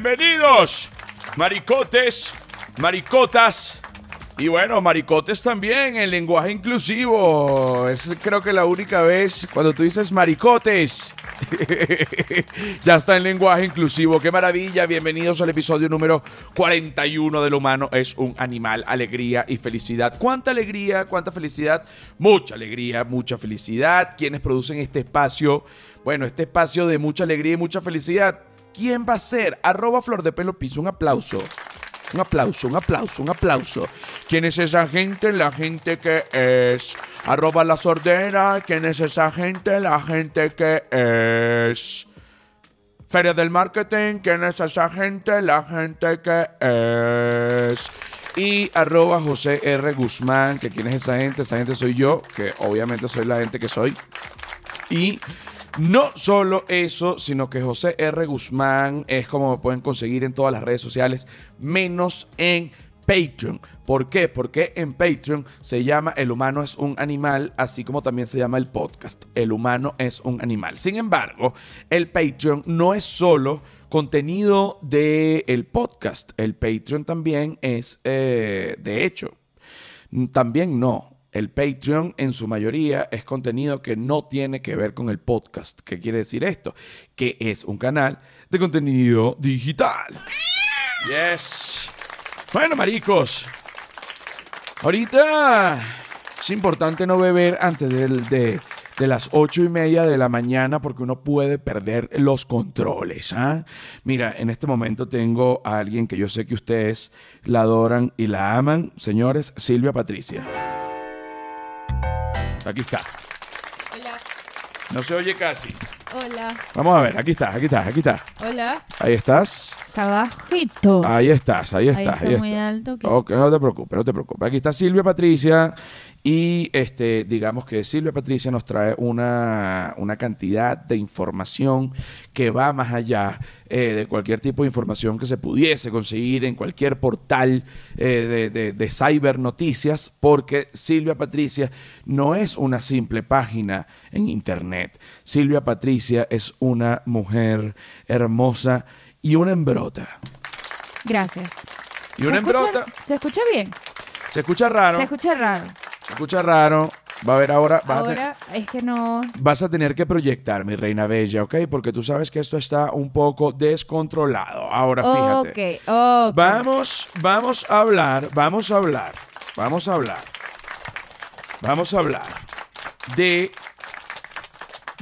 Bienvenidos, maricotes, maricotas. Y bueno, maricotes también, el lenguaje inclusivo. Es creo que la única vez cuando tú dices maricotes. ya está en lenguaje inclusivo. Qué maravilla. Bienvenidos al episodio número 41 del humano es un animal, alegría y felicidad. ¿Cuánta alegría? ¿Cuánta felicidad? Mucha alegría, mucha felicidad. ¿Quiénes producen este espacio? Bueno, este espacio de mucha alegría y mucha felicidad. ¿Quién va a ser? Arroba Flor de Pelo Piso. Un aplauso. Un aplauso, un aplauso, un aplauso. ¿Quién es esa gente? La gente que es. Arroba la sordera. ¿Quién es esa gente? La gente que es. Feria del Marketing. ¿Quién es esa gente? La gente que es. Y arroba José R. Guzmán. ¿Que ¿Quién es esa gente? Esa gente soy yo. Que obviamente soy la gente que soy. Y no solo eso, sino que José R. Guzmán es como pueden conseguir en todas las redes sociales, menos en Patreon. ¿Por qué? Porque en Patreon se llama El humano es un animal, así como también se llama el podcast. El humano es un animal. Sin embargo, el Patreon no es solo contenido del podcast. El Patreon también es, eh, de hecho, también no el Patreon en su mayoría es contenido que no tiene que ver con el podcast. ¿Qué quiere decir esto? Que es un canal de contenido digital. Yes. Bueno, maricos. Ahorita es importante no beber antes de, de, las ocho y media de la mañana porque uno puede perder los controles. ¿ah? Mira, en este momento tengo a alguien que yo sé que ustedes la adoran y la aman. Señores, Silvia Patricia. Aquí está. Hola. No se oye casi. Hola. Vamos a ver, aquí está, aquí está, aquí está. Hola. Ahí estás. Está bajito. Ahí estás, ahí estás. Ahí está muy alto. Ok, no te preocupes, no te preocupes. Aquí está Silvia Patricia y este, digamos que Silvia Patricia nos trae una, una cantidad de información que va más allá eh, de cualquier tipo de información que se pudiese conseguir en cualquier portal eh, de, de, cyber noticias, porque Silvia Patricia no es una simple página en internet. Silvia Patricia es una mujer hermosa y una embrota. Gracias. Y una embrota. ¿Se escucha bien? Se escucha raro. Se escucha raro. Escucha raro. Va a ver ahora. ahora es que no. Vas a tener que proyectar, mi reina bella, ¿ok? Porque tú sabes que esto está un poco descontrolado. Ahora fíjate. Ok, ok. Vamos, vamos a hablar, vamos a hablar, vamos a hablar. Vamos a hablar de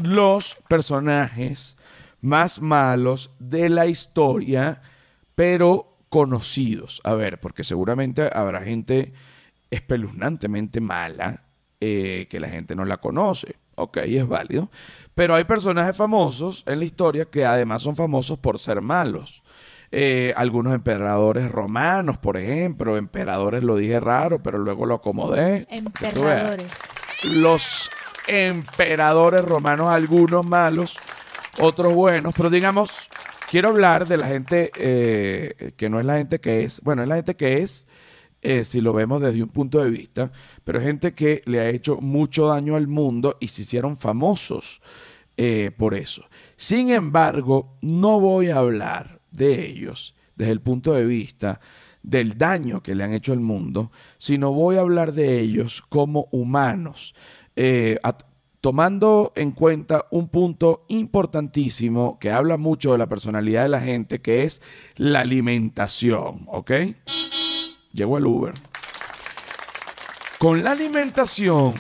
los personajes más malos de la historia, pero conocidos. A ver, porque seguramente habrá gente espeluznantemente mala eh, que la gente no la conoce. Ok, es válido. Pero hay personajes famosos en la historia que además son famosos por ser malos. Eh, algunos emperadores romanos, por ejemplo. Emperadores lo dije raro, pero luego lo acomodé. Emperadores. Los emperadores romanos, algunos malos, otros buenos. Pero digamos, quiero hablar de la gente eh, que no es la gente que es. Bueno, es la gente que es eh, si lo vemos desde un punto de vista, pero gente que le ha hecho mucho daño al mundo y se hicieron famosos eh, por eso. Sin embargo, no voy a hablar de ellos desde el punto de vista del daño que le han hecho al mundo, sino voy a hablar de ellos como humanos, eh, tomando en cuenta un punto importantísimo que habla mucho de la personalidad de la gente, que es la alimentación, ¿ok? Llegó el Uber. Con la alimentación,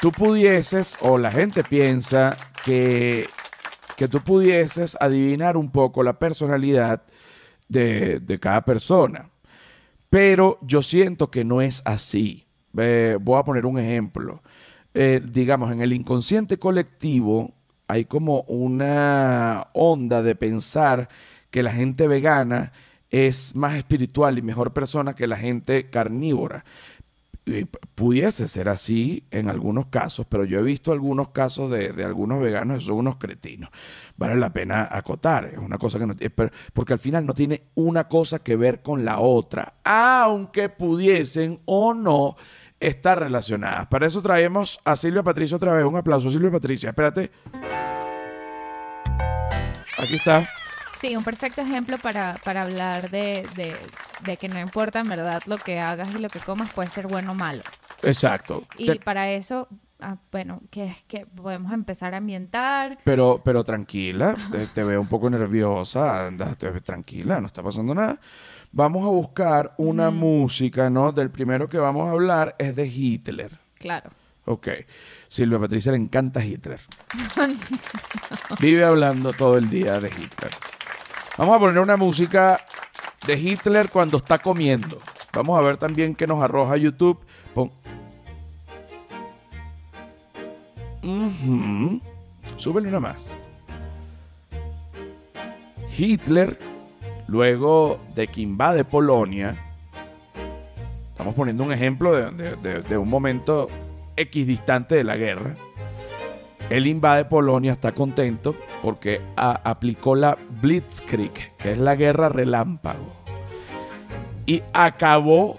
tú pudieses, o la gente piensa que, que tú pudieses adivinar un poco la personalidad de, cada persona. Pero yo siento que no es así. voy a poner un ejemplo. Eh, digamos, en el inconsciente colectivo hay como una onda de pensar que la gente vegana es más espiritual y mejor persona que la gente carnívora. pudiese ser así en algunos casos, pero yo he visto algunos casos de, algunos veganos que son unos cretinos. Vale la pena acotar, es una cosa que no tiene, porque al final no tiene una cosa que ver con la otra, aunque pudiesen o no estar relacionadas. Para eso traemos a Silvia Patricia otra vez. Un aplauso, Silvia Patricia. Espérate. Aquí está. Sí, un perfecto ejemplo para, para hablar de, de, de que no importa en verdad lo que hagas y lo que comas, puede ser bueno o malo. Exacto. Y Te- para eso, ah, bueno, que es que podemos empezar a ambientar. pero, pero tranquila, te, te veo un poco nerviosa, anda, te- tranquila, no está pasando nada. Vamos a buscar una música, ¿no? Del primero que vamos a hablar es de Hitler. Claro. Ok. Silvia Patricia le encanta Hitler. Vive hablando todo el día de Hitler. Vamos a poner una música de Hitler cuando está comiendo. Vamos a ver también qué nos arroja YouTube. Pon-. Súbele una más. Hitler, luego de que invade Polonia, estamos poniendo un ejemplo de, de- un momento equidistante de la guerra. Él invade Polonia, está contento porque a- aplicó la Blitzkrieg, que es la guerra relámpago. Y acabó,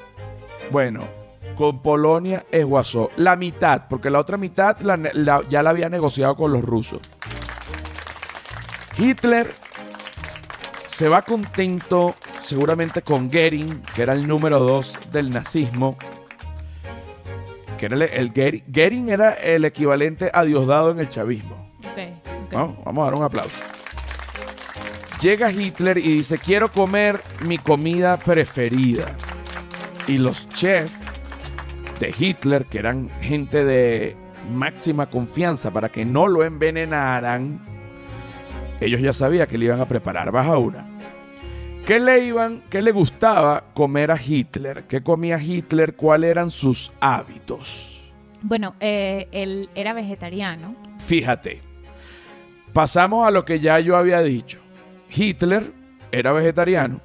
bueno, con Polonia esguazó la mitad, porque la otra mitad ya la había negociado con los rusos. Hitler se va contento seguramente con Goering, que era el número dos del nazismo. Que era el, el Goering era el equivalente a Diosdado en el chavismo. Ok, ok. ¿no? Vamos a dar un aplauso. Llega Hitler y dice, quiero comer mi comida preferida. Y los chefs de Hitler, que eran gente de máxima confianza para que no lo envenenaran, ellos ya sabían que le iban a preparar. Baja una. ¿Qué le iban, qué le gustaba comer a Hitler? ¿Qué comía Hitler? ¿Cuáles eran sus hábitos? Bueno, eh, él era vegetariano. Fíjate, pasamos a lo que ya yo había dicho. Hitler era vegetariano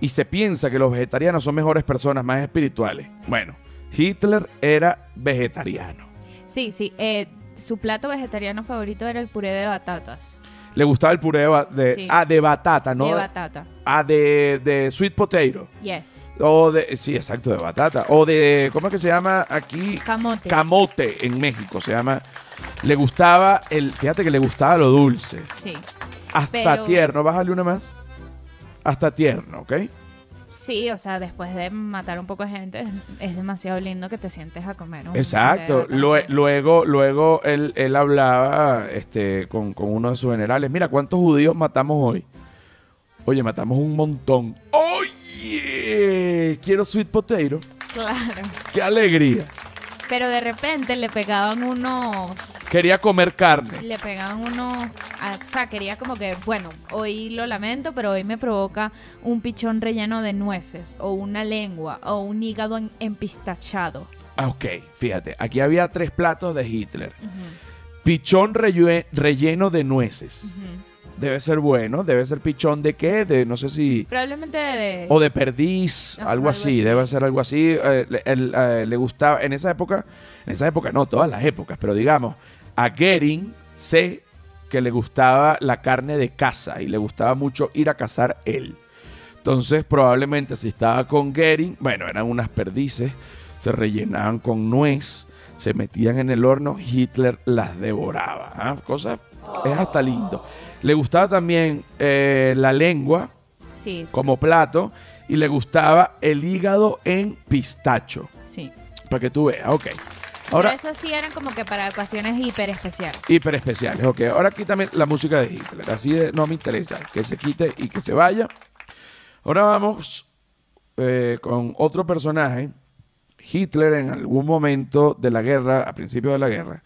y se piensa que los vegetarianos son mejores personas, más espirituales. Bueno, Hitler era vegetariano. Sí, sí. eh, su plato vegetariano favorito era el puré de batatas. Le gustaba el puré de, de- Sí. ah, de batata, ¿no? De batata. ah, de, de sweet potato. Yes. O de, sí, exacto, de batata. O de, ¿cómo es que se llama aquí? Camote. Camote en México se llama. Le gustaba el, fíjate que le gustaba lo dulce. sí. Hasta Pero- tierno, bájale una más. Hasta tierno, ¿ok? Sí, o sea, después de matar un poco de gente, es, demasiado lindo que te sientes a comer. un Exacto. Lue- luego, luego él, él hablaba este, con, con uno de sus generales. Mira, ¿cuántos judíos matamos hoy? Oye, matamos un montón. Oye, quiero sweet potato. Claro. Qué alegría. Pero de repente le pegaban unos Quería comer carne. le pegaban unos, ah, o sea, quería como que, bueno, hoy lo lamento, pero hoy me provoca un pichón relleno de nueces, o una lengua, o un hígado en- empistachado. Ah, ok, fíjate. Aquí había tres platos de Hitler. Pichón relleno de nueces. Debe ser bueno. Debe ser pichón de qué? De no sé si... Probablemente de... O de perdiz, Ajá, algo así, así. debe ser algo así. Eh, le, eh, le gustaba, en esa época, en esa época no, todas las épocas, pero digamos, a Goering sé que le gustaba la carne de caza y le gustaba mucho ir a cazar él. Entonces, probablemente si estaba con Goering, bueno, eran unas perdices, se rellenaban con nuez, se metían en el horno, Hitler las devoraba. ¿ah? Cosa, es hasta lindo. Le gustaba también eh, la lengua, Sí, como plato y le gustaba el hígado en pistacho. sí. Para que tú veas, ok. Ahora, Pero eso sí eran como que para ocasiones hiper especiales. hiper especiales, ok. Ahora quítame la música de Hitler. Así de, no me interesa. Que se quite y que se vaya. Ahora vamos eh, con otro personaje. Hitler en algún momento de la guerra, a principio de la guerra,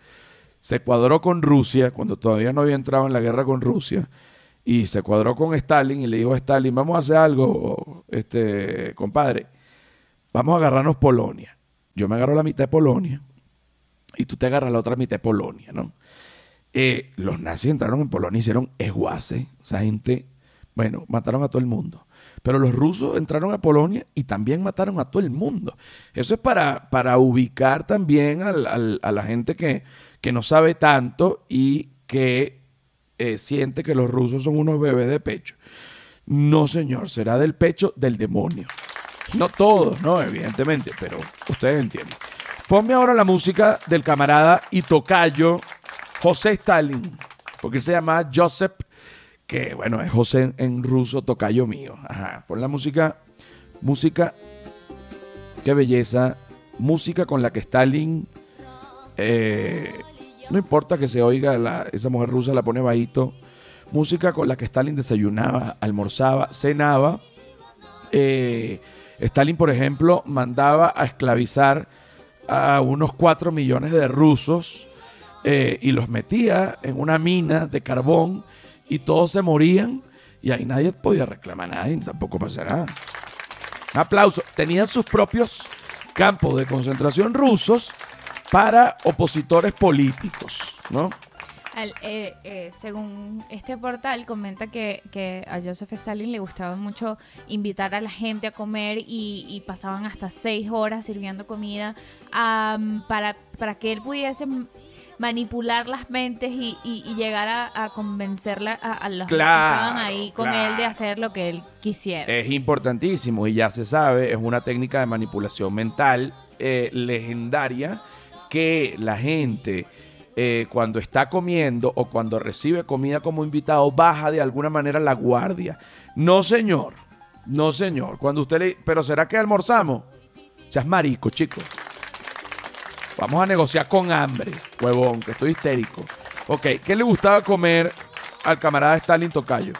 se cuadró con Rusia, cuando todavía no había entrado en la guerra con Rusia, y se cuadró con Stalin y le dijo a Stalin, vamos a hacer algo, este, compadre, vamos a agarrarnos Polonia. Yo me agarro la mitad de Polonia y tú te agarras la otra mitad de Polonia, ¿no? Eh, los nazis entraron en Polonia y hicieron esguace. Esa gente, bueno, mataron a todo el mundo. Pero los rusos entraron a Polonia y también mataron a todo el mundo. Eso es para, para ubicar también a la gente que, que no sabe tanto y que eh, siente que los rusos son unos bebés de pecho. No, señor, será del pecho del demonio. No todos, no, evidentemente, pero ustedes entienden. Ponme ahora la música del camarada y tocayo José Stalin, porque se llama Joseph que bueno, es José en ruso, tocayo mío. Ajá, por la música, música, qué belleza, música con la que Stalin, eh, no importa que se oiga, esa mujer rusa la pone bajito, música con la que Stalin desayunaba, almorzaba, cenaba. Eh, Stalin, por ejemplo, mandaba a esclavizar a unos 4 millones de rusos eh, y los metía en una mina de carbón y todos se morían y ahí nadie podía reclamar nada y tampoco pasará. Un aplauso. Tenían sus propios campos de concentración rusos para opositores políticos, ¿no? Eh, eh, según este portal, comenta que, que, a Joseph Stalin le gustaba mucho invitar a la gente a comer y, pasaban hasta seis horas sirviendo comida para, para que él pudiese manipular las mentes y, llegar a, convencerla a, los que estaban ahí con él de hacer lo que él quisiera. Es importantísimo y ya se sabe, es una técnica de manipulación mental eh, legendaria que la gente eh, cuando está comiendo o cuando recibe comida como invitado baja de alguna manera la guardia. No, señor. No, señor. Cuando usted le... Pero ¿será que almorzamos? Seas marico, chicos. Vamos a negociar con hambre, huevón, que estoy histérico. Ok, ¿qué le gustaba comer al camarada Stalin Tocayo?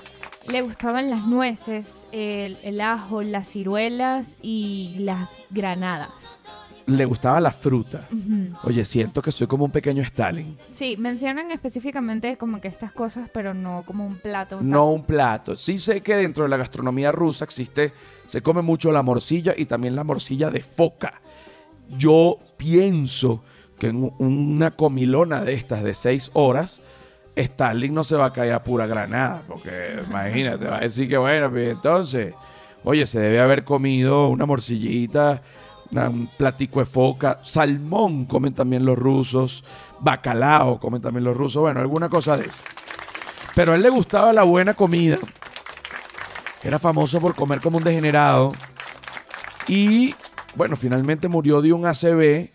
Le gustaban las nueces, el, ajo, las ciruelas y las granadas. Le gustaba la fruta. Oye, siento que soy como un pequeño Stalin. Sí, mencionan específicamente como que estas cosas, pero no como un plato. No un plato. Sí sé que dentro de la gastronomía rusa existe, se come mucho la morcilla y también la morcilla de foca yo pienso que en una comilona de estas de seis horas, Stalin no se va a caer a pura granada, porque imagínate, va a decir que bueno, pues entonces, oye, se debe haber comido una morcillita, un platico de foca, salmón comen también los rusos, bacalao comen también los rusos, bueno, alguna cosa de eso. Pero a él le gustaba la buena comida, era famoso por comer como un degenerado, y bueno, finalmente murió de un ACV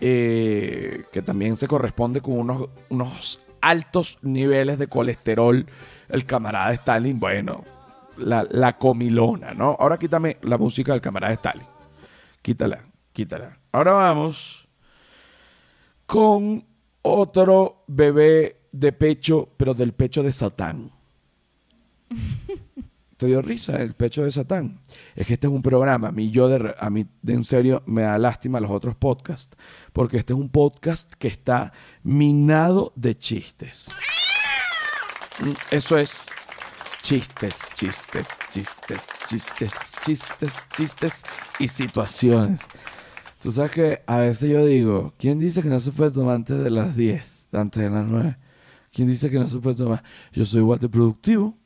eh, que también se corresponde con unos, unos altos niveles de colesterol. El camarada Stalin, bueno, la, comilona, ¿no? Ahora quítame la música del camarada Stalin. Quítala, quítala. Ahora vamos con otro bebé de pecho, pero del pecho de Satán. ¿Te dio risa el pecho de Satán? Es que este es un programa, a mí yo de, a mí de en serio me da lástima los otros podcasts, porque este es un podcast que está minado de chistes. Mm, eso es chistes, chistes, chistes, chistes, chistes, chistes y situaciones. Tú sabes que a veces yo digo, ¿quién dice que no se puede tomar antes de las 10, antes de las 9? ¿Quién dice que no se puede tomar? Yo soy igual de productivo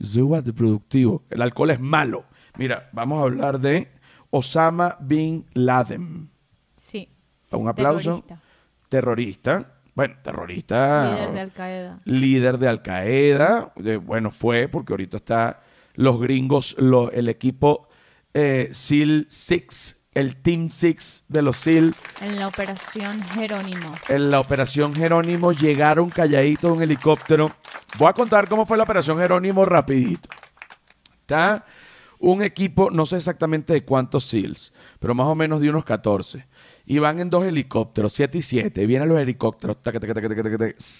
soy igual de productivo. El alcohol es malo. Mira, vamos a hablar de Osama Bin Laden. Sí. Un aplauso. Terrorista. Bueno, terrorista. Líder de Al Qaeda. Líder de Al Qaeda. bueno, fue porque ahorita está los gringos, el equipo eh, SEAL 6 el Team Six de los SEAL. En la operación Jerónimo. En la operación Jerónimo llegaron calladitos un helicóptero. Voy a contar cómo fue la operación Jerónimo rapidito. Está un equipo, no sé exactamente de cuántos SEALs, pero más o menos de unos 14. Y van en dos helicópteros, 7 y 7. Vienen los helicópteros.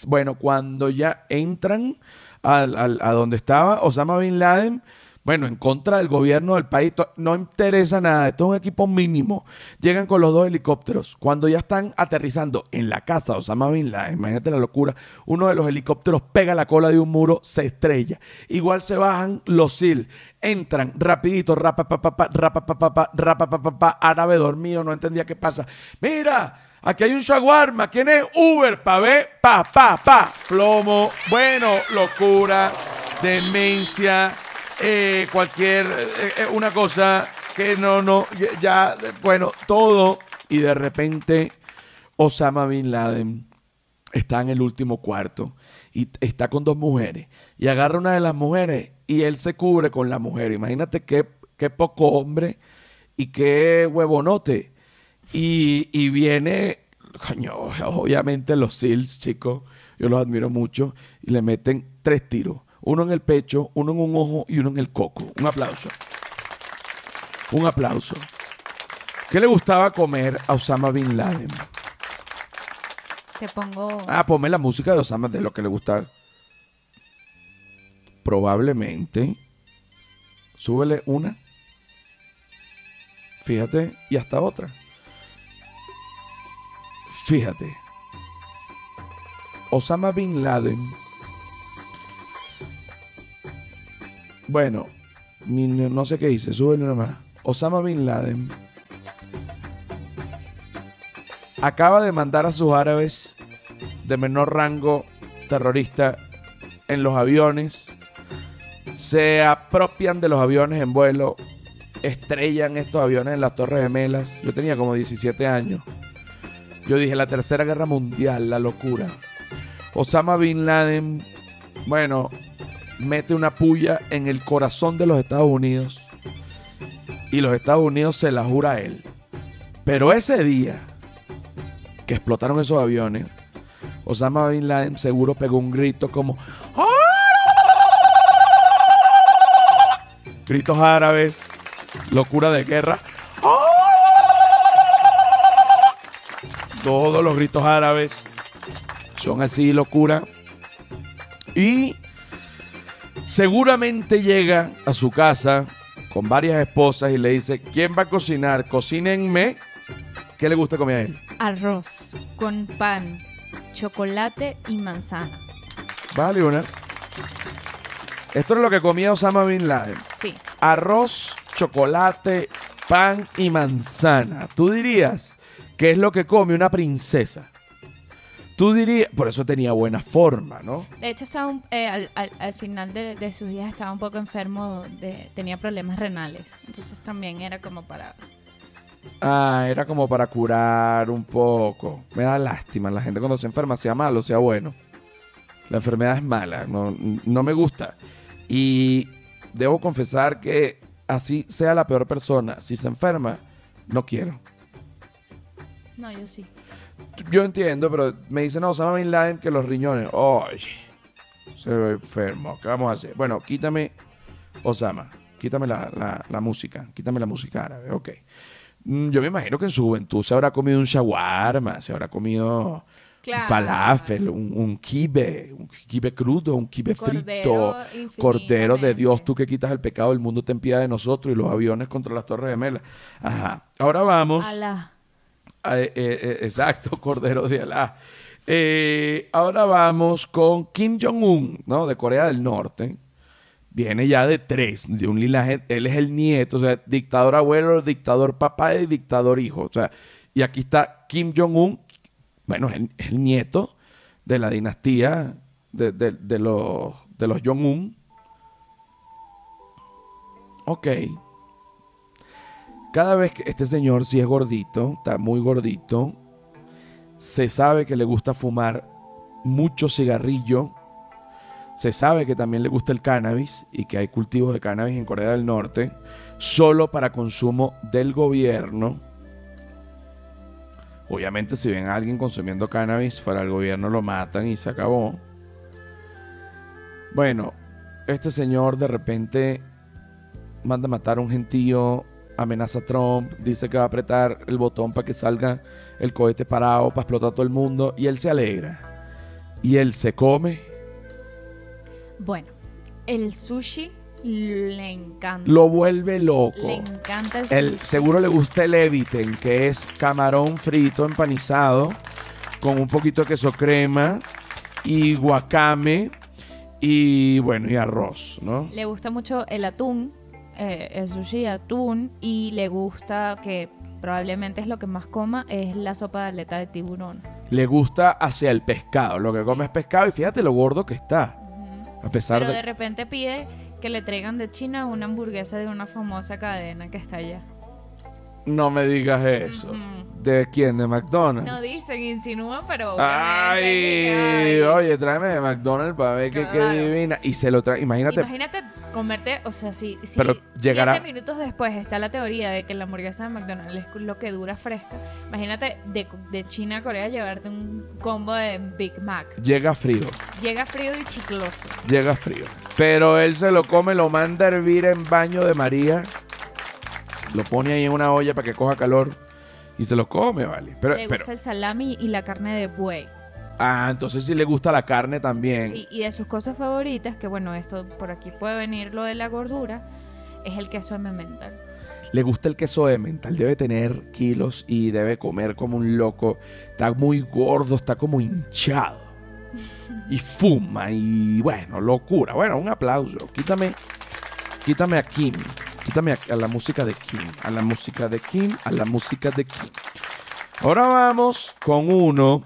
bueno, cuando ya entran a, a donde estaba Osama Bin Laden, bueno, en contra del gobierno del país, no interesa nada, esto es un equipo mínimo. Llegan con los dos helicópteros. Cuando ya están aterrizando en la casa de Osama Bin Laden, imagínate la locura, uno de los helicópteros pega la cola de un muro, se estrella. Igual se bajan los SIL, entran rapidito, rapa, pa, pa, pa, rapa, pa, pa, pa, rapa, pa, pa, pa, árabe dormido, no entendía qué pasa. Mira, Aquí hay un shawarma. ¿Quién es? Uber, pa' ver, pa, pa, pa. Plomo. Bueno, locura, demencia, eh, cualquier, eh, eh, una cosa que no, no, ya, bueno, todo. Y de repente Osama Bin Laden está en el último cuarto y está con dos mujeres. Y agarra una de las mujeres y él se cubre con la mujer. Imagínate qué, qué poco hombre y qué huevonote. Y, y viene, coño, obviamente los SEALs, chicos, yo los admiro mucho, y le meten tres tiros uno en el pecho, uno en un ojo y uno en el coco. Un aplauso. Un aplauso. ¿Qué le gustaba comer a Osama Bin Laden? Te pongo. Ah, ponme la música de Osama de lo que le gustaba. Probablemente. Súbele una. Fíjate. Y hasta otra. Fíjate. Osama Bin Laden. Bueno, no sé qué dice. Súbele una más. Osama Bin Laden acaba de mandar a sus árabes de menor rango terrorista en los aviones, se apropian de los aviones en vuelo, estrellan estos aviones en las Torres Gemelas. Yo tenía como 17 años. Yo dije, la Tercera Guerra Mundial, la locura. Osama Bin Laden, bueno, mete una puya en el corazón de los Estados Unidos y los Estados Unidos se la jura a él. Pero ese día que explotaron esos aviones, Osama Bin Laden seguro pegó un grito como gritos árabes, locura de guerra. Todos los gritos árabes son así, locura. Y seguramente llega a su casa con varias esposas y le dice, ¿quién va a cocinar? Cocínenme. ¿Qué le gusta comer a él? Arroz con pan, chocolate y manzana. Vale, una. Esto es lo que comía Osama Bin Laden. Sí. Arroz, chocolate, pan y manzana. Tú dirías que es lo que come una princesa. Tú dirías, por eso tenía buena forma, ¿no? De hecho, estaba un- eh, al, al- al final de, de sus días estaba un poco enfermo, de, tenía problemas renales. Entonces también era como para... Ah, era como para curar un poco. Me da lástima la gente cuando se enferma, sea malo, sea bueno. La enfermedad es mala, no, no me gusta. Y debo confesar que así sea la peor persona, si se enferma, no quiero. No, yo sí. Yo entiendo, pero me dicen, no, Osama Bin Laden que los riñones. Oye, se ve enfermo. ¿Qué vamos a hacer? Bueno, quítame, Osama, quítame la, la- la música, quítame la música árabe, ok. Mm, Yo me imagino que en su juventud se habrá comido un shawarma, se habrá comido Claro. un falafel, un, un kibe, un kibe crudo, un kibe frito, Cordero cordero de. Dios, tú que quitas el pecado del mundo, ten piedad de nosotros y los aviones contra las torres gemelas. Ajá. Ahora vamos. Alá. Ah, eh, eh, exacto, Cordero de Alá. Eh, ahora vamos con Kim Jong-un, ¿no? De Corea del Norte. Viene ya de tres, de un linaje. Él es el nieto, o sea, dictador abuelo, dictador papá y dictador hijo. O sea, y aquí está Kim Jong-un, bueno, es el, nieto de la dinastía de los, de los Jong-un. Ok. Cada vez que este señor, si es gordito, está muy gordito, se sabe que le gusta fumar mucho cigarrillo, se sabe que también le gusta el cannabis y que hay cultivos de cannabis en Corea del Norte, solo para consumo del gobierno. Obviamente si ven a alguien consumiendo cannabis fuera del gobierno lo matan y se acabó. Bueno, este señor de repente manda a matar a un gentío, amenaza a Trump, dice que va a apretar el botón para que salga el cohete parado, para explotar todo el mundo, y él se alegra. Y él se come, Bueno, el sushi le encanta. lo vuelve loco. Le encanta el, El, sushi. seguro le gusta el Eviten, que es camarón frito empanizado con un poquito de queso crema y guacame y bueno, y arroz, ¿no? Le gusta mucho el atún, eh, el sushi de atún, y le gusta que probablemente es lo que más coma, es la sopa de aleta de tiburón. Le gusta hacia el pescado, lo que Sí. come es pescado y fíjate lo gordo que está, a pesar Pero de... de repente pide que le traigan de China una hamburguesa de una famosa cadena que está allá. No me digas eso. ¿De quién? ¿De McDonald's? No dicen, insinúan, pero... Ay, oye, tráeme de McDonald's para ver qué, divina. Y se lo trae, imagínate, Imagínate Comerte, o sea, si, si Pero llegará- siete minutos después está la teoría de que la hamburguesa de McDonald's es lo que dura fresca. Imagínate de, de China a Corea llevarte un combo de Big Mac. Llega frío, Llega frío y chicloso. llega frío. Pero él se lo come, lo manda a hervir en baño de María. Lo pone ahí en una olla para que coja calor. Y se lo come, vale. Pero, Le pero- gusta el salami y la carne de buey. ah, entonces sí le gusta la carne también. Sí, y de sus cosas favoritas, que bueno, esto por aquí puede venir lo de la gordura, es el queso emmental. Le gusta el queso de mental, debe tener kilos y debe comer como un loco. Está muy gordo, está como hinchado. Y fuma y bueno, locura. Bueno, un aplauso. Quítame, quítame a Kim. Quítame a, la música de Kim. A la música de Kim, a la música de Kim. Ahora vamos con uno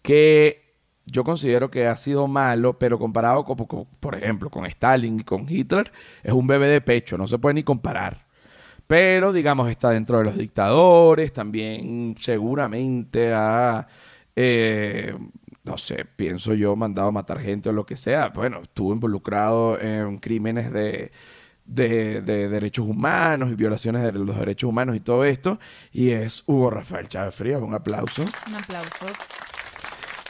que yo considero que ha sido malo, pero comparado con- por ejemplo, con Stalin y con Hitler, es un bebé de pecho, no se puede ni comparar. Pero, digamos, está dentro de los dictadores, también seguramente ha, eh, no sé, pienso yo, mandado a matar gente o lo que sea. Bueno, estuvo involucrado en crímenes de, de, de derechos humanos y violaciones de los derechos humanos y todo esto. Y es Hugo Rafael Chávez Frías, un aplauso Un aplauso.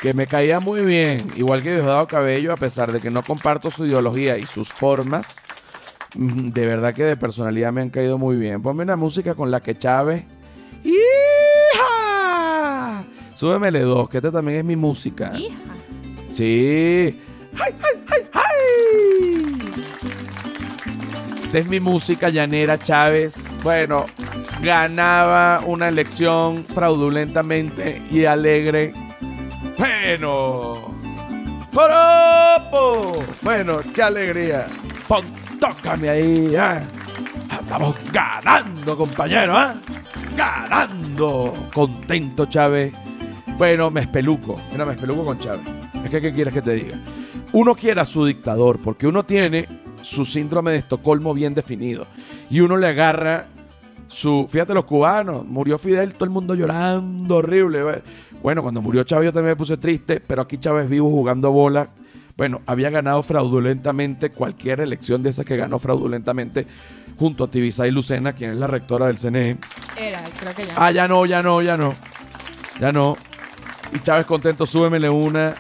que me caía muy bien, igual que Diosdado Cabello, a pesar de que no comparto su ideología y sus formas, mm, de verdad que de personalidad me han caído muy bien. Ponme una música con la que Chávez... ¡Hija! Súbemele dos, que esta también es mi música. Hija. Sí. ¡Ay, ay, ay, ay! Esta es mi música llanera, Chávez. Bueno, ganaba una elección fraudulentamente y alegre. Bueno. ¡Joropo! Bueno, qué alegría. Pon, tócame ahí, ¿ah? Estamos ganando, compañero, ¿ah? Ganando. Contento, Chávez. Bueno, me espeluco. Mira, me espeluco con Chávez. Es que, ¿qué quieres que te diga? Uno quiere a su dictador porque uno tiene su síndrome de Estocolmo bien definido. Y uno le agarra su... Fíjate, los cubanos. Murió Fidel, todo el mundo llorando, horrible. Bueno, cuando murió Chávez yo también me puse triste, pero aquí Chávez vivo jugando bola. Bueno, había ganado fraudulentamente cualquier elección de esas que ganó fraudulentamente junto a Tibisay Lucena, quien es la rectora del CNE. Era, creo que ya. Ah, ya no, ya no, ya no. Ya no. Y Chávez contento, súbemele una.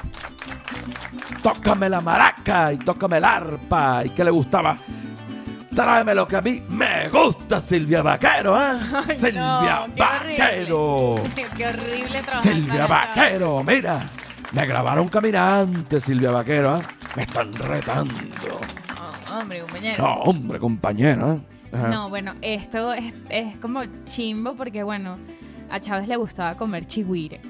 Tócame la maraca y tócame el arpa. ¿Y qué le gustaba? Tráeme lo que a mí me gusta, Silvia Vaquero, ¿eh? Ay, Silvia no, qué Vaquero. horrible. Qué horrible trabajar Silvia para Vaquero, mira. Me grabaron caminante, Silvia Vaquero, ¿eh? Me están retando. Oh, hombre, compañero. No, hombre, compañero, ¿eh? Ajá. No, bueno, esto es, es como chimbo porque, bueno, a Chávez le gustaba comer chigüire.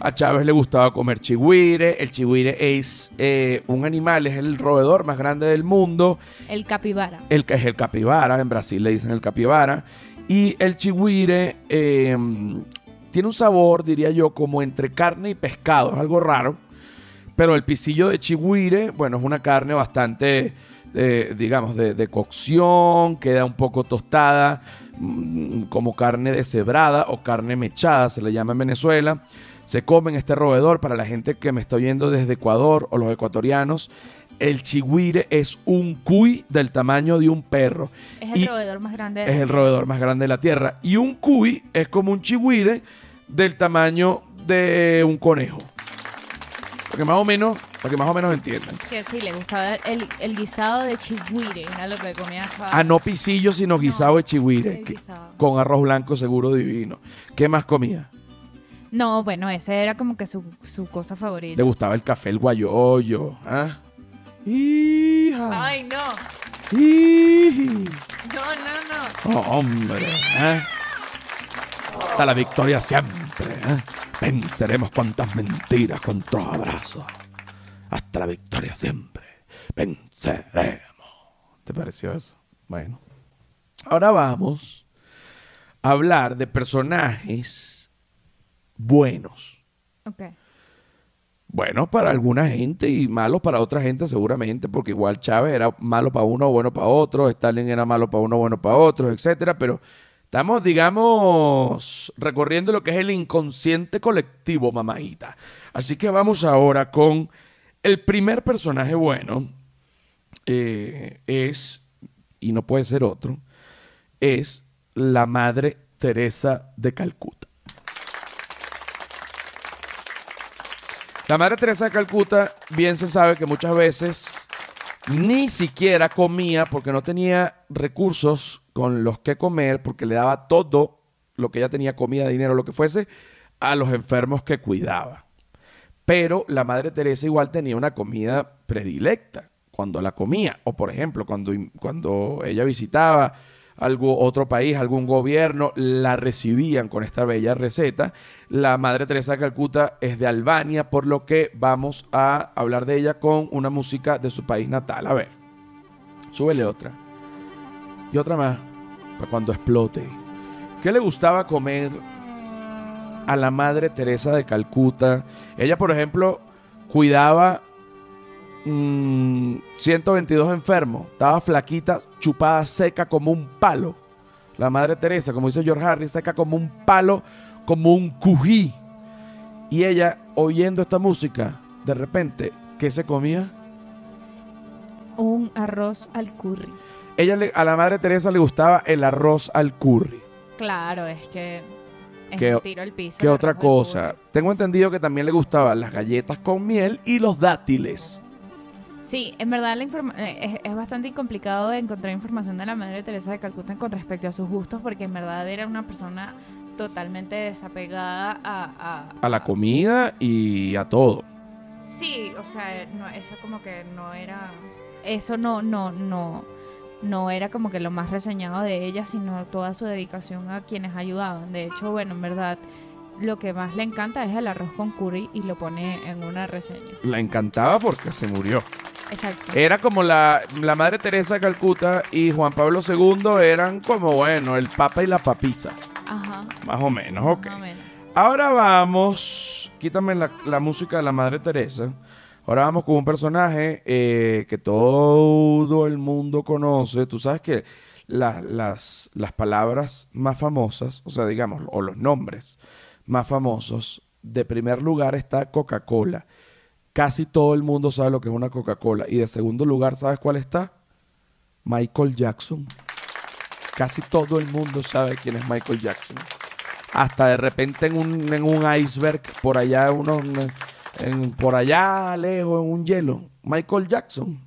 A Chávez le gustaba comer chigüire. El chigüire es eh, un animal, es el roedor más grande del mundo. El capibara. El que es el capibara, en Brasil le dicen el capibara. Y el chigüire eh, tiene un sabor, diría yo, como entre carne y pescado. Es algo raro. Pero el pisillo de chigüire, bueno, es una carne bastante, eh, digamos, de, de cocción, queda un poco tostada, mm, como carne deshebrada o carne mechada, se le llama en Venezuela. Se come en este roedor para la gente que me está oyendo desde Ecuador o los ecuatorianos. El chigüire es un cuy del tamaño de un perro. Es el Y roedor más grande de es el roedor más grande de la Tierra. Y un cuy es como un chigüire del tamaño de un conejo. Para que más o menos, para que más o menos entiendan. Que sí, le gustaba el, el guisado de chigüire. Era lo que comía. Ah, no pisillo, sino guisado de que- guisado. con arroz blanco seguro divino. ¿Qué más comía? No, bueno, ese era como que su, su cosa favorita. Le gustaba el café, el guayoyo. ¿ah? Hija. Ay, no. Iji. No, no, no. Oh, hombre. ¿eh? Hasta la victoria siempre. ¿eh? Venceremos cuantas mentiras con tus abrazos. Hasta la victoria siempre. Venceremos. ¿Te pareció eso? Bueno. Ahora vamos a hablar de personajes buenos. Ok. Buenos para alguna gente y malos para otra gente seguramente, porque igual Chávez era malo para uno, bueno para otro, Stalin era malo para uno, bueno para otros, etcétera, pero estamos, digamos, recorriendo lo que es el inconsciente colectivo, mamadita. Así que vamos ahora con el primer personaje bueno. eh, es, y no puede ser otro, es la Madre Teresa de Calcuta. La Madre Teresa de Calcuta bien se sabe que muchas veces ni siquiera comía porque no tenía recursos con los que comer, porque le daba todo lo que ella tenía, comida, dinero, lo que fuese, a los enfermos que cuidaba. Pero la Madre Teresa igual tenía una comida predilecta cuando la comía. O por ejemplo, cuando, cuando ella visitaba algo, otro país, algún gobierno, la recibían con esta bella receta. La Madre Teresa de Calcuta es de Albania, por lo que vamos a hablar de ella con una música de su país natal. A ver, súbele otra. Y otra más, para cuando explote. ¿Qué le gustaba comer a la Madre Teresa de Calcuta? Ella, por ejemplo, cuidaba 122 mm, enfermos, estaba flaquita, chupada, seca como un palo. La Madre Teresa, como dice George Harris, seca como un palo, como un cují. Y ella, oyendo esta música, de repente, ¿qué se comía? Un arroz al curry. Ella a la Madre Teresa le gustaba el arroz al curry. Claro, es que es tiro al piso. ¿Qué otra cosa? Tengo entendido que también le gustaban las galletas con miel y los dátiles. Sí, en verdad la eh, es, bastante complicado encontrar información de la Madre Teresa de Calcuta con respecto a sus gustos, porque en verdad era una persona totalmente desapegada a... A, la comida y a todo. Sí, o sea, no, eso como que no era... Eso no, no, no, no era como que lo más reseñado de ella, sino toda su dedicación a quienes ayudaban. De hecho, bueno, en verdad lo que más le encanta es el arroz con curry y lo pone en una reseña. La encantaba porque se murió. Exacto. Era como la, la Madre Teresa de Calcuta y Juan Pablo II eran como, bueno, el Papa y la Papisa. Ajá. Más o menos, ok. Ahora vamos, quítame la, música de la Madre Teresa. Ahora vamos con un personaje eh, que todo el mundo conoce. Tú sabes que las, las palabras más famosas, o sea, digamos, o los nombres más famosos, de primer lugar está Coca-Cola. Casi todo el mundo sabe lo que es una Coca-Cola. Y de segundo lugar, ¿sabes cuál está? Michael Jackson. Casi todo el mundo sabe quién es Michael Jackson. Hasta de repente en un, en un iceberg, por allá, uno, en, por allá lejos, en un hielo. Michael Jackson.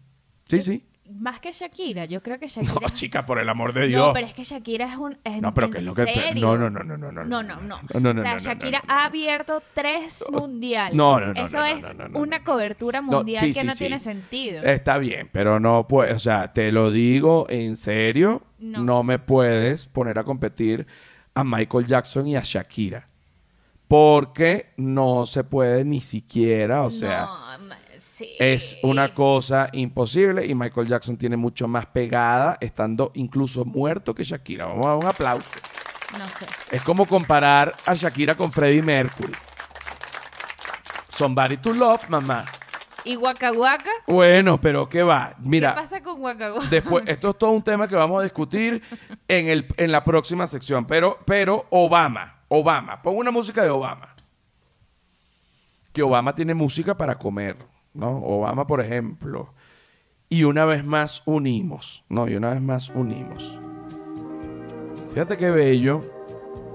Sí, sí más que Shakira, yo creo que Shakira. No, chica, por el amor de Dios. No, pero es que Shakira es un. no, pero que es lo que. No, no, no, no, no, no. No, no, no. o sea, Shakira ha abierto tres mundiales. No, no, no. Eso es una cobertura mundial que no tiene sentido. Está bien, pero no puedes. O sea, te lo digo en serio. No. me puedes poner a competir a Michael Jackson y a Shakira. Porque no se puede ni siquiera, o sea. No, es una cosa imposible y Michael Jackson tiene mucho más pegada estando incluso muerto que Shakira. Vamos a dar un aplauso. No sé. Es como comparar a Shakira con Freddie Mercury. Somebody to love, mamá. ¿Y Waka Waka? Bueno, pero ¿qué va? Mira. ¿Qué pasa con Waka Waka? Después, esto es todo un tema que vamos a discutir en, el, en la próxima sección. Pero, pero Obama, Obama, pon una música de Obama. Que Obama tiene música para comer. ¿No? Obama, por ejemplo. Y una vez más unimos, ¿no? Y una vez más unimos. Fíjate qué bello.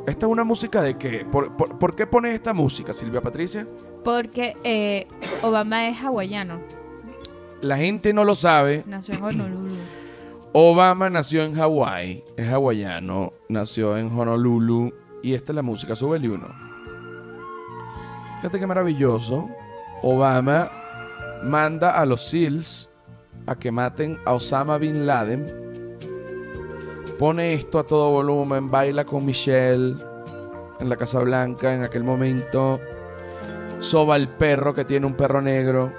¿Esta es una música de qué? ¿Por, qué pones esta música, Silvia Patricia? Porque eh, Obama es hawaiano. La gente no lo sabe. Nació en Honolulu. Obama nació en Hawái, es hawaiano, nació en Honolulu y esta es la música, sube el uno. Fíjate qué maravilloso. Obama manda a los SEALs a que maten a Osama Bin Laden. Pone esto a todo volumen, baila con Michelle en la Casa Blanca en aquel momento. Soba al perro que tiene un perro negro.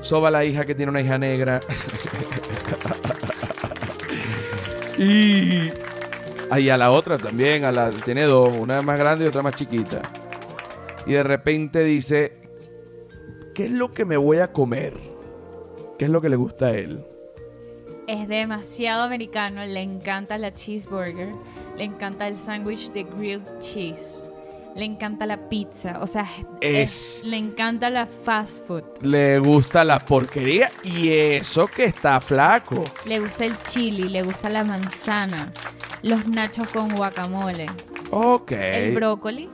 Soba la hija que tiene una hija negra. y ahí a la otra también, a la tiene dos, una más grande y otra más chiquita. Y de repente dice, ¿qué es lo que me voy a comer? ¿Qué es lo que le gusta a él? Es demasiado americano, le encanta la cheeseburger, le encanta el sándwich de grilled cheese. le encanta la pizza, o sea, Es- es- le encanta la fast food, Le gusta la porquería y eso que está flaco. le gusta el chili, le gusta la manzana, los nachos con guacamole, Ok. el brócoli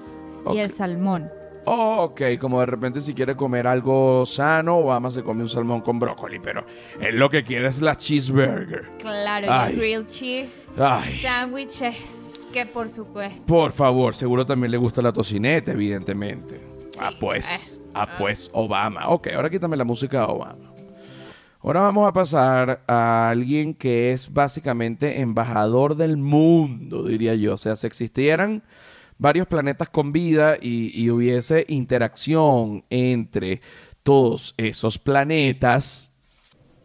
y el salmón. Ok, como de repente si quiere comer algo sano, Obama se come un salmón con brócoli, pero él lo que quiere es la cheeseburger. Claro, Ay. grilled cheese, Ay, sándwiches, que por supuesto. por favor, seguro también le gusta la tocineta, evidentemente. ah, Sí, pues, eh, ah, pues, Obama. Ok, ahora quítame la música de Obama. Ahora vamos a pasar a alguien que es básicamente embajador del mundo, diría yo. O sea, si existieran varios planetas con vida y, hubiese interacción entre todos esos planetas,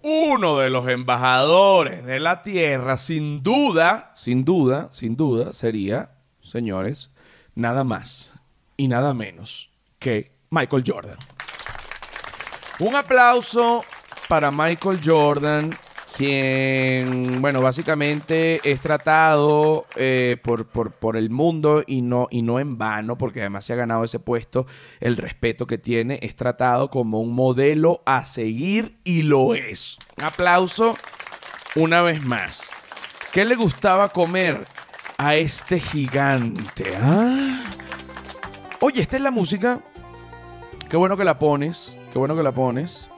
uno de los embajadores de la Tierra, sin duda, sin duda, sin duda, sería, señores, nada más y nada menos que Michael Jordan. Un aplauso para Michael Jordan, quien, bueno, básicamente es tratado eh, por, por- por el mundo y no, y no en vano, porque además se ha ganado ese puesto, el respeto que tiene, es tratado como un modelo a seguir y lo es. Un aplauso una vez más. ¿Qué le gustaba comer a este gigante? ah? Oye, esta es la música. Qué bueno que la pones. Qué bueno que la pones.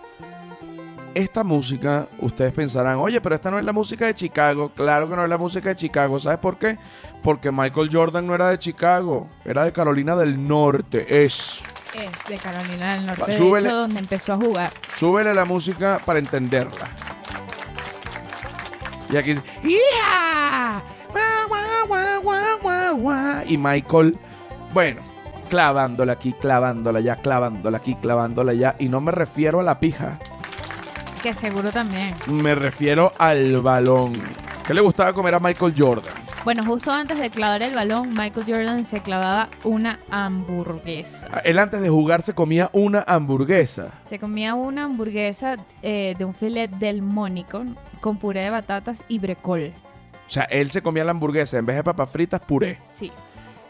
Esta música, ustedes pensarán, oye, pero esta no es la música de Chicago. Claro que no es la música de Chicago. ¿Sabes por qué? Porque Michael Jordan no era de Chicago, era de Carolina del Norte. Es. Es de Carolina del Norte, Va, de súbele. hecho, donde empezó a jugar. Súbele la música para entenderla. Y aquí dice, guau. Y Michael, bueno, clavándola aquí, clavándola allá, clavándola aquí, clavándola allá. Y no me refiero a la pija, Que seguro también. me refiero al balón. ¿Qué le gustaba comer a Michael Jordan? Bueno, justo antes de clavar el balón, Michael Jordan se clavaba una hamburguesa. Él antes de jugar se comía una hamburguesa. Se comía una hamburguesa eh, de un filet del Mónico con puré de batatas y brecol. O sea, él se comía la hamburguesa en vez de papas fritas, puré. Sí.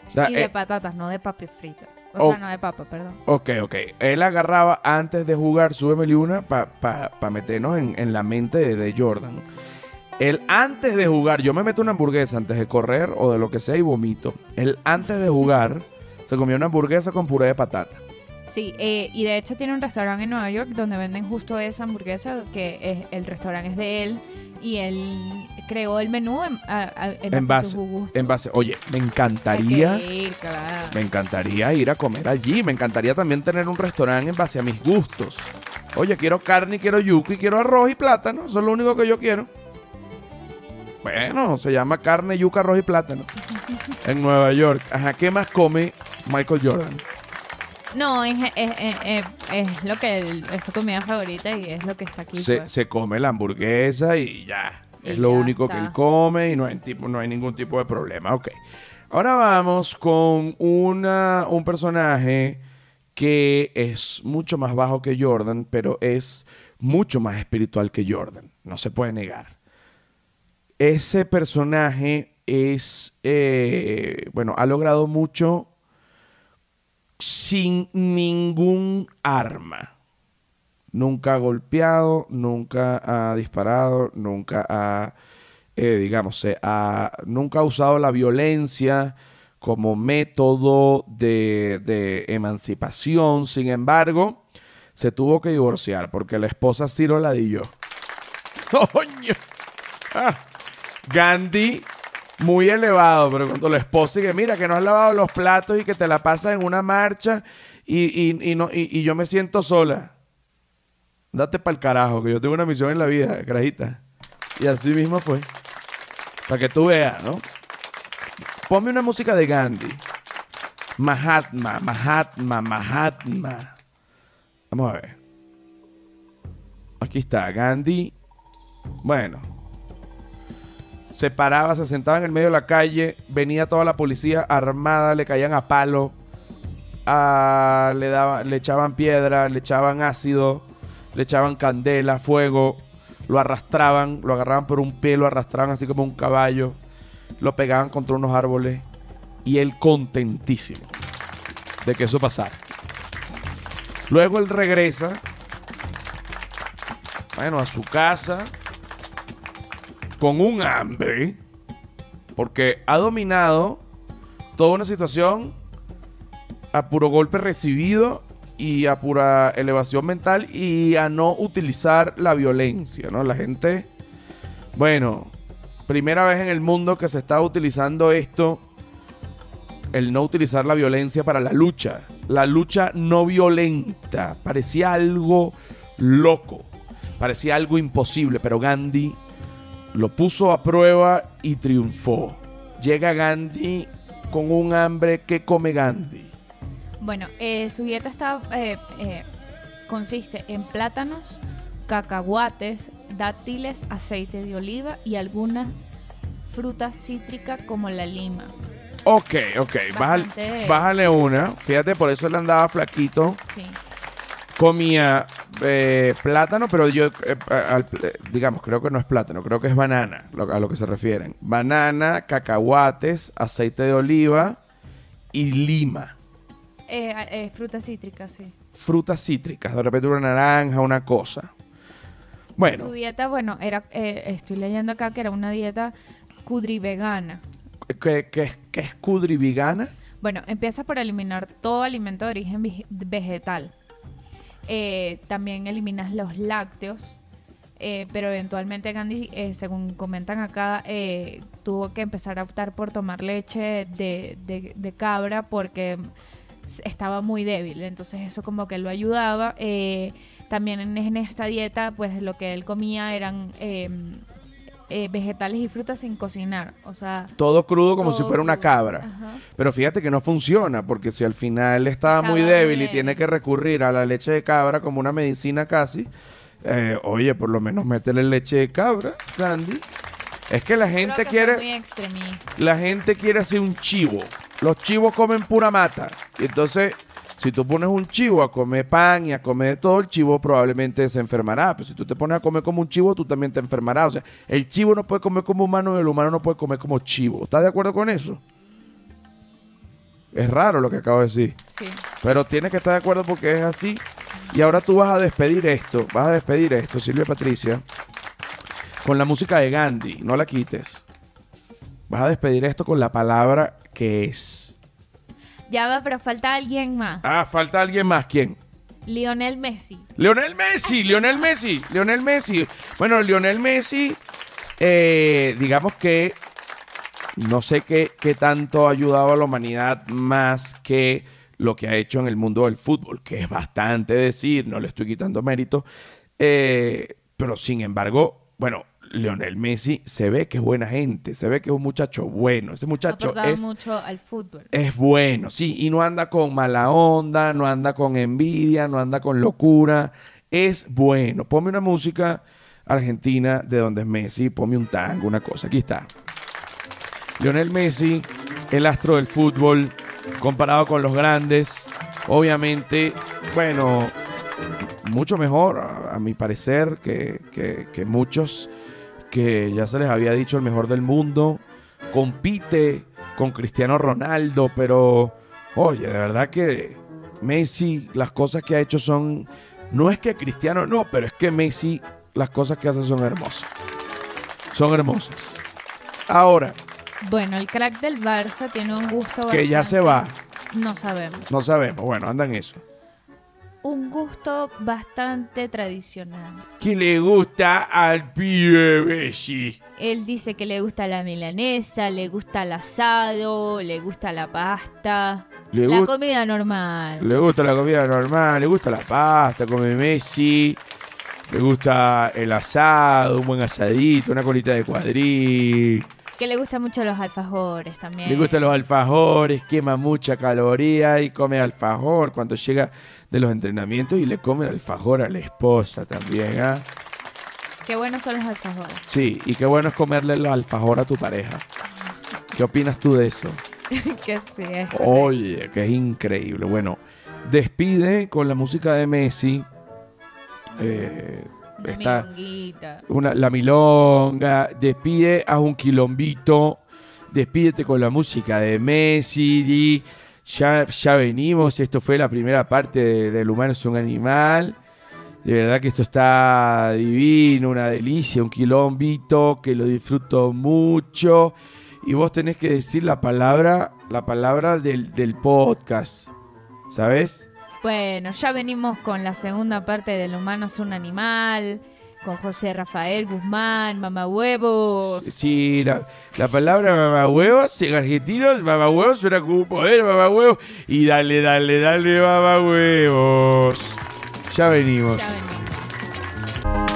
O sea, y de eh, patatas, no de papas fritas. O Oh. sea, no de papa, perdón. Ok, ok. Él agarraba antes de jugar, súbemele una para pa, pa meternos en, en la mente de, de Jordan. Él antes de jugar, yo me meto una hamburguesa antes de correr o de lo que sea y vomito. Él antes de jugar se comió una hamburguesa con puré de patata. Sí, eh, y de hecho tiene un restaurante en Nueva York donde venden justo esa hamburguesa, que es, el restaurante es de él y él creó el menú en, a- a- en En base a base, su gusto. en base, oye, me encantaría, ir, claro. me encantaría ir a comer allí. Me encantaría también tener un restaurante en base a mis gustos. Oye, quiero carne, y quiero yuca y quiero arroz y plátano. Eso es lo único que yo quiero. Bueno, se llama carne, yuca, arroz y plátano. En Nueva York. Ajá, ¿qué más come Michael Jordan? No, es, es, es- lo que es su comida favorita y es lo que está aquí. Se, pues. se come la hamburguesa y ya. Y es lo único que él come y no hay, tipo, no hay ningún tipo de problema. Ok. Ahora vamos con una, un personaje que es mucho más bajo que Jordan, pero es mucho más espiritual que Jordan. No se puede negar. Ese personaje es, eh, bueno, ha logrado mucho sin ningún arma. Nunca ha golpeado, nunca ha disparado, nunca ha, eh, digamos, nunca ha usado la violencia como método de, emancipación. Sin embargo, se tuvo que divorciar porque la esposa sí lo ladilló. ¡Coño! Ah, Gandhi, muy elevado, pero cuando la esposa dice, mira, que no has lavado los platos y que te la pasas en una marcha y, y- y no, y, y yo me siento sola. Date pa'l carajo, que yo tengo una misión en la vida, carajita. Y así mismo fue. Para que tú veas, ¿no? Ponme una música de Gandhi. Mahatma, Mahatma, Mahatma. Vamos a ver. Aquí está, Gandhi. Bueno. Se paraba, se sentaba en el medio de la calle, venía toda la policía armada, le caían a palo, le, daban, le echaban piedra, le echaban ácido, le echaban candela, fuego, lo arrastraban, lo agarraban por un pie, lo arrastraban así como un caballo, lo pegaban contra unos árboles y él contentísimo. de que eso pasara. Luego él regresa, bueno, a su casa con un hambre, porque ha dominado toda una situación a puro golpe recibido y a pura elevación mental y a no utilizar la violencia, ¿no? La gente, bueno, primera vez en el mundo que se está utilizando esto, el no utilizar la violencia para la lucha, la lucha no violenta, parecía algo loco, parecía algo imposible, pero Gandhi lo puso a prueba y triunfó. Llega Gandhi con un hambre que come Gandhi. Bueno, eh, su dieta está eh, eh, consiste en plátanos, cacahuates, dátiles, aceite de oliva y algunas frutas cítricas como la lima. Ok, ok, bájale una. Fíjate, por eso él andaba flaquito. Sí. Comía eh, plátano, pero yo, eh, al- eh, digamos, creo que no es plátano, creo que es banana, lo- a lo que se refieren. Banana, cacahuates, aceite de oliva y lima. Frutas cítricas, sí. Frutas cítricas, de repente una naranja, una cosa. Bueno, Su dieta, bueno, era, eh, estoy leyendo acá que era una dieta cudri-vegana. ¿qué, qué, es- qué es cudri vegana? Bueno, empieza por eliminar todo alimento de origen vege- vegetal. Eh, también eliminas los lácteos. eh, pero eventualmente Gandhi, eh, según comentan acá, tuvo que empezar a optar por tomar leche de, de- cabra porque estaba muy débil. Entonces eso como que lo ayudaba. También en esta dieta, pues lo que él comía eran eh, vegetales y frutas sin cocinar. O sea... Todo crudo como si fuera una cabra. Ajá. Pero fíjate que no funciona, porque si al final estaba muy débil y tiene que recurrir a la leche de cabra como una medicina casi, eh, oye, por lo menos métele leche de cabra, Sandy. Es que la gente que quiere, muy extremista. la gente quiere hacer un chivo. Los chivos comen pura mata. Y entonces, si tú pones un chivo a comer pan y a comer todo, el chivo probablemente se enfermará. Pero si tú te pones a comer como un chivo, tú también te enfermarás. O sea, el chivo no puede comer como humano y el humano no puede comer como chivo. ¿Estás de acuerdo con eso? Es raro lo que acabo de decir. Sí. Pero tienes que estar de acuerdo porque es así. Y ahora tú vas a despedir esto, vas a despedir esto, Silvia Patricia, con la música de Gandhi, no la quites. Vas a despedir esto con la palabra que es. Ya va, pero falta alguien más. Ah, falta alguien más. ¿Quién? Lionel Messi. Lionel Messi, Lionel Messi, Lionel Messi. Bueno, Lionel Messi, eh, digamos que no sé qué, qué tanto ha ayudado a la humanidad más que lo que ha hecho en el mundo del fútbol, que es bastante decir, no le estoy quitando mérito. Eh, pero sin embargo, bueno, Lionel Messi se ve que es buena gente, se ve que es un muchacho bueno. Ese Ha muchacho es, mucho al fútbol. es bueno, sí, y no anda con mala onda, no anda con envidia, no anda con locura, es bueno. Ponme una música argentina de donde es Messi, ponme un tango, una cosa, aquí está. Lionel Messi, el astro del fútbol, comparado con los grandes, obviamente, bueno, mucho mejor, a, a mi parecer, que, que- que muchos que ya se les había dicho el mejor del mundo, compite con Cristiano Ronaldo, pero oye, de verdad que Messi, las cosas que ha hecho son, no es que Cristiano no, pero es que Messi, las cosas que hace son hermosas. Son hermosas. Ahora, Bueno, el crack del Barça tiene un gusto que ya se va, No sabemos. no sabemos, bueno, andan eso. Un gusto bastante tradicional. ¿Qué le gusta al pibe Messi? Él dice que le gusta la milanesa, le gusta el asado, le gusta la pasta. Le la comida normal. Le gusta la comida normal, le gusta la pasta, come Messi, le gusta el asado, un buen asadito, una colita de cuadril, Que le gustan mucho los alfajores también. le gustan los alfajores, quema mucha caloría y come alfajor cuando llega de los entrenamientos y le come el alfajor a la esposa también, ¿ah? Qué buenos son los alfajores. Sí, y qué bueno es comerle el alfajor a tu pareja. ¿Qué opinas tú de eso? que sí, es Oye, que es increíble. Bueno, despide con la música de Messi. Eh, Una está una, la milonga. Despide a un quilombito. Despídete con la música de Messi. Di, Ya, ya venimos, esto fue la primera parte de- del humano es un animal. De verdad que esto está divino, una delicia, un quilombito, que lo disfruto mucho. Y vos tenés que decir la palabra, la palabra del, del podcast. ¿Sabes? Bueno, ya venimos con la segunda parte del humano es un animal, con José Rafael Guzmán, mamá huevos. Sí, la, la palabra mamahuevos en argentinos, mamahuevos suena como un poder, mamahuevos. Y dale, dale, dale, mamahuevos. Ya venimos. Ya venimos.